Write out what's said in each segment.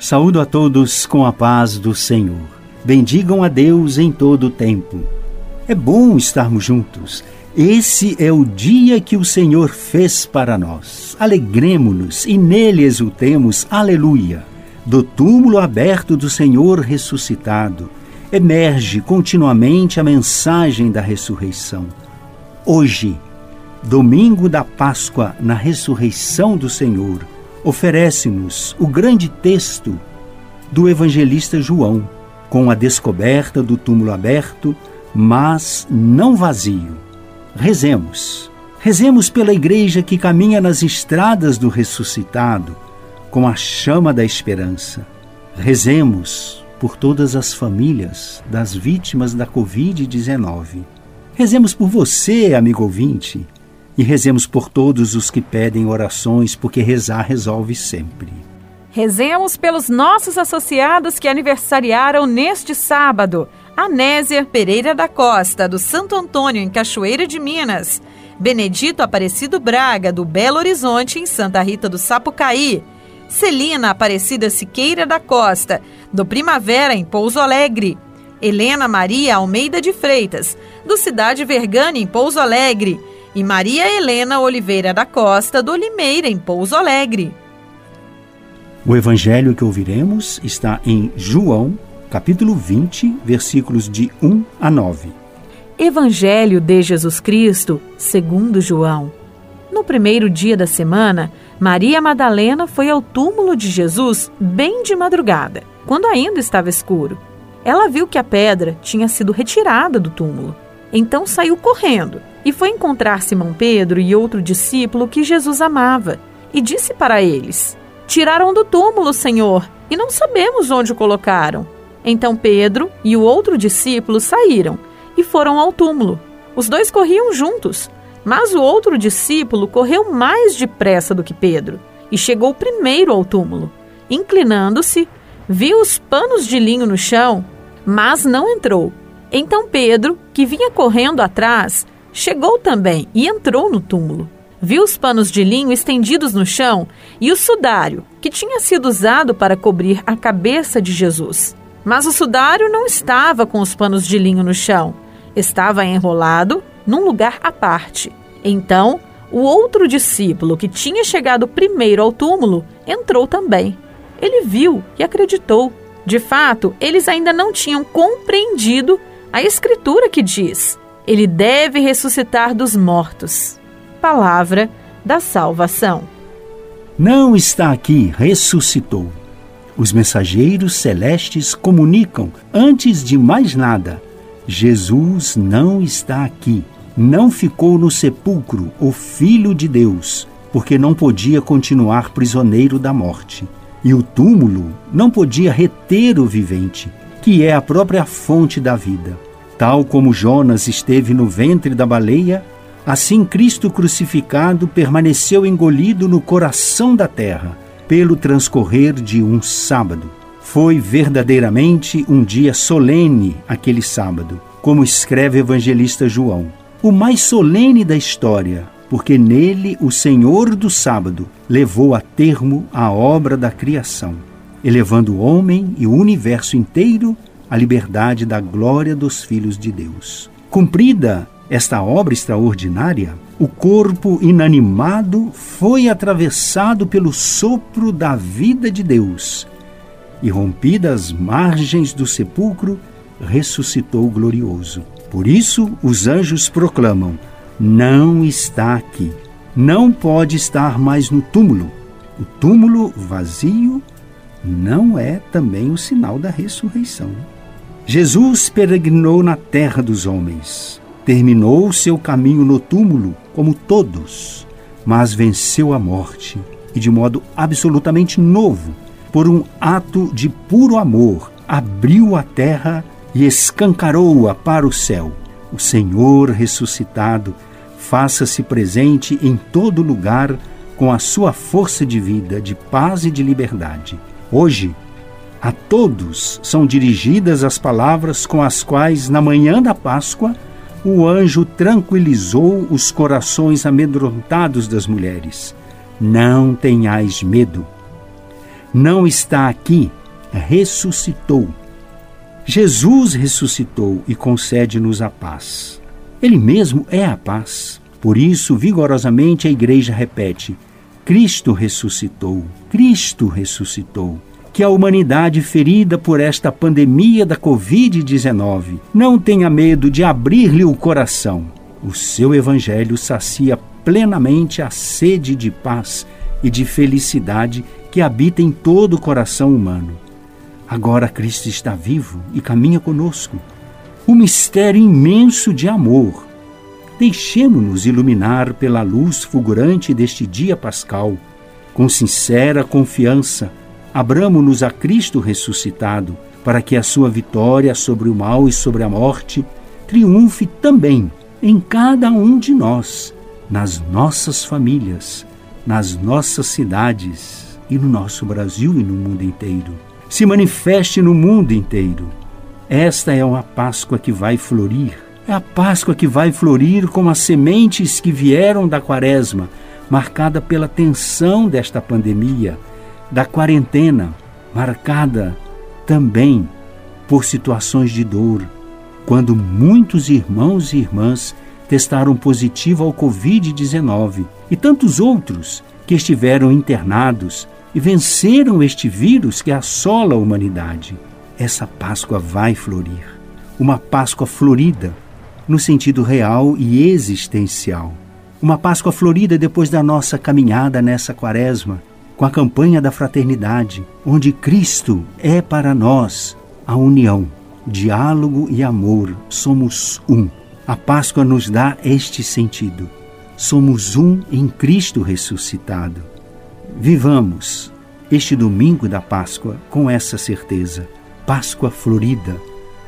Saúdo a todos com a paz do Senhor. Bendigam a Deus em todo o tempo. É bom estarmos juntos. Esse é o dia que o Senhor fez para nós. Alegremo-nos e nele exultemos. Aleluia! Do túmulo aberto do Senhor ressuscitado, emerge continuamente a mensagem da ressurreição. Hoje, domingo da Páscoa, na ressurreição do Senhor, oferece-nos o grande texto do evangelista João, com a descoberta do túmulo aberto, mas não vazio. Rezemos. Rezemos pela igreja que caminha nas estradas do ressuscitado, com a chama da esperança. Rezemos por todas as famílias das vítimas da Covid-19. Rezemos por você, amigo ouvinte, e rezemos por todos os que pedem orações, porque rezar resolve sempre. Rezemos pelos nossos associados que aniversariaram neste sábado. Anésia Pereira da Costa, do Santo Antônio, em Cachoeira de Minas. Benedito Aparecido Braga, do Belo Horizonte, em Santa Rita do Sapucaí. Celina Aparecida Siqueira da Costa, do Primavera, em Pouso Alegre. Helena Maria Almeida de Freitas, do Cidade Vergana, em Pouso Alegre e Maria Helena Oliveira da Costa, do Limeira, em Pouso Alegre. O evangelho que ouviremos está em João, capítulo 20, versículos de 1 a 9. Evangelho de Jesus Cristo, segundo João. No primeiro dia da semana, Maria Madalena foi ao túmulo de Jesus bem de madrugada, quando ainda estava escuro. Ela viu que a pedra tinha sido retirada do túmulo. Então saiu correndo e foi encontrar Simão Pedro e outro discípulo que Jesus amava, e disse para eles: Tiraram do túmulo, Senhor, e não sabemos onde o colocaram. Então Pedro e o outro discípulo saíram e foram ao túmulo. Os dois corriam juntos, mas o outro discípulo correu mais depressa do que Pedro e chegou primeiro ao túmulo. Inclinando-se, viu os panos de linho no chão, mas não entrou. Então Pedro, que vinha correndo atrás, Chegou também e entrou no túmulo. Viu os panos de linho estendidos no chão e o sudário, que tinha sido usado para cobrir a cabeça de Jesus. Mas o sudário não estava com os panos de linho no chão, estava enrolado num lugar à parte. Então, o outro discípulo, que tinha chegado primeiro ao túmulo, entrou também. Ele viu e acreditou. De fato, eles ainda não tinham compreendido a escritura que diz: ele deve ressuscitar dos mortos. Palavra da salvação. Não está aqui, ressuscitou. Os mensageiros celestes comunicam, antes de mais nada, Jesus não está aqui. Não ficou no sepulcro, o Filho de Deus, porque não podia continuar prisioneiro da morte. E o túmulo não podia reter o vivente, que é a própria fonte da vida. Tal como Jonas esteve no ventre da baleia, assim Cristo crucificado permaneceu engolido no coração da terra, pelo transcorrer de um sábado. Foi verdadeiramente um dia solene aquele sábado, como escreve o evangelista João. O mais solene da história, porque nele o Senhor do sábado levou a termo a obra da criação, elevando o homem e o universo inteiro a liberdade da glória dos filhos de Deus. Cumprida esta obra extraordinária, o corpo inanimado foi atravessado pelo sopro da vida de Deus e, rompidas as margens do sepulcro, ressuscitou glorioso. Por isso, os anjos proclamam: Não está aqui, não pode estar mais no túmulo. O túmulo vazio não é também o sinal da ressurreição. Jesus peregrinou na terra dos homens, terminou seu caminho no túmulo, como todos, mas venceu a morte e, de modo absolutamente novo, por um ato de puro amor, abriu a terra e escancarou-a para o céu. O Senhor ressuscitado, faça-se presente em todo lugar com a sua força de vida, de paz e de liberdade. Hoje, a todos são dirigidas as palavras com as quais, na manhã da Páscoa, o anjo tranquilizou os corações amedrontados das mulheres. Não tenhais medo. Não está aqui, ressuscitou. Jesus ressuscitou e concede-nos a paz. Ele mesmo é a paz. Por isso, vigorosamente, a igreja repete: Cristo ressuscitou, Cristo ressuscitou. Que a humanidade ferida por esta pandemia da Covid-19 não tenha medo de abrir-lhe o coração. O seu evangelho sacia plenamente a sede de paz e de felicidade que habita em todo o coração humano. Agora Cristo está vivo e caminha conosco. O mistério imenso de amor. Deixemo-nos iluminar pela luz fulgurante deste dia pascal. Com sincera confiança, abramo-nos a Cristo ressuscitado, para que a sua vitória sobre o mal e sobre a morte triunfe também em cada um de nós, nas nossas famílias, nas nossas cidades e no nosso Brasil e no mundo inteiro se manifeste no mundo inteiro. Esta é uma Páscoa que vai florir. É a Páscoa que vai florir como as sementes que vieram da Quaresma, marcada pela tensão desta pandemia, da quarentena, marcada também por situações de dor, quando muitos irmãos e irmãs testaram positivo ao Covid-19 e tantos outros que estiveram internados e venceram este vírus que assola a humanidade. Essa Páscoa vai florir. Uma Páscoa florida, no sentido real e existencial. Uma Páscoa florida depois da nossa caminhada nessa quaresma, com a campanha da fraternidade, onde Cristo é para nós a união, diálogo e amor. Somos um. A Páscoa nos dá este sentido. Somos um em Cristo ressuscitado. Vivamos este domingo da Páscoa com essa certeza. Páscoa florida,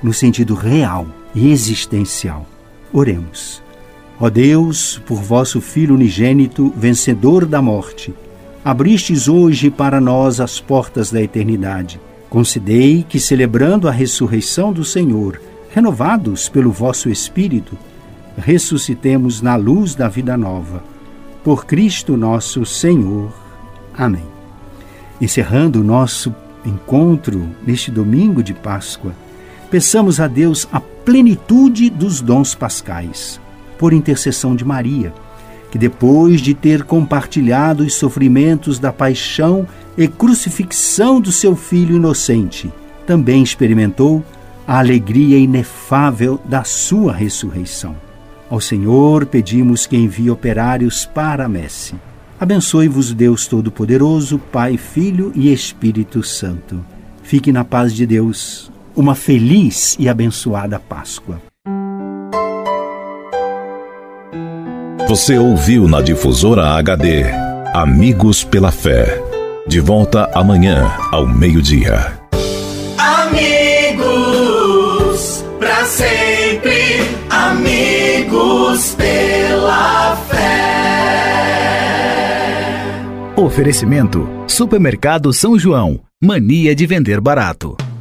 no sentido real e existencial. Oremos. Ó Deus, por vosso Filho unigênito, vencedor da morte, abristes hoje para nós as portas da eternidade. Concedei que, celebrando a ressurreição do Senhor, renovados pelo vosso Espírito, ressuscitemos na luz da vida nova. Por Cristo nosso Senhor. Amém. Encerrando o nosso encontro neste domingo de Páscoa, peçamos a Deus a plenitude dos dons pascais, por intercessão de Maria, que depois de ter compartilhado os sofrimentos da paixão e crucifixão do seu filho inocente, também experimentou a alegria inefável da sua ressurreição. Ao Senhor pedimos que envie operários para a messe Abençoe-vos Deus Todo-Poderoso, Pai, Filho e Espírito Santo. Fique na paz de Deus. Uma feliz e abençoada Páscoa. Você ouviu na difusora HD Amigos pela Fé. De volta amanhã ao meio-dia. Amigos, para sempre, amigos pela fé. Oferecimento: Supermercado São João. Mania de vender barato.